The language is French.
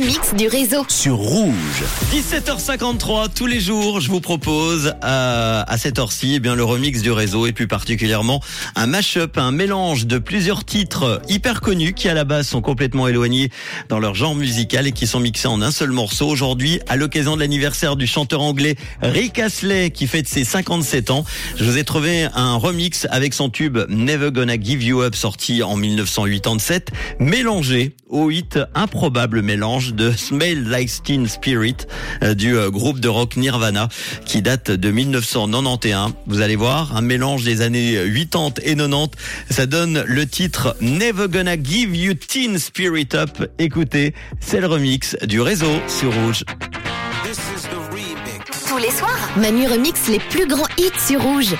remix du réseau. sur Rouge. 17h53 tous les jours, je vous propose à, à cette heure-ci eh bien le remix du réseau et plus particulièrement un mash-up, un mélange de plusieurs titres hyper connus qui à la base sont complètement éloignés dans leur genre musical et qui sont mixés en un seul morceau. Aujourd'hui, à l'occasion de l'anniversaire du chanteur anglais Rick Astley qui fête ses 57 ans, je vous ai trouvé un remix avec son tube Never Gonna Give You Up sorti en 1987, mélangé au hit improbable mélange de Smell Like Teen Spirit euh, du euh, groupe de rock Nirvana qui date de 1991. Vous allez voir, un mélange des années 80 et 90. Ça donne le titre Never Gonna Give You Teen Spirit Up. Écoutez, c'est le remix du réseau sur Rouge. Tous les soirs, Manu remix les plus grands hits sur Rouge.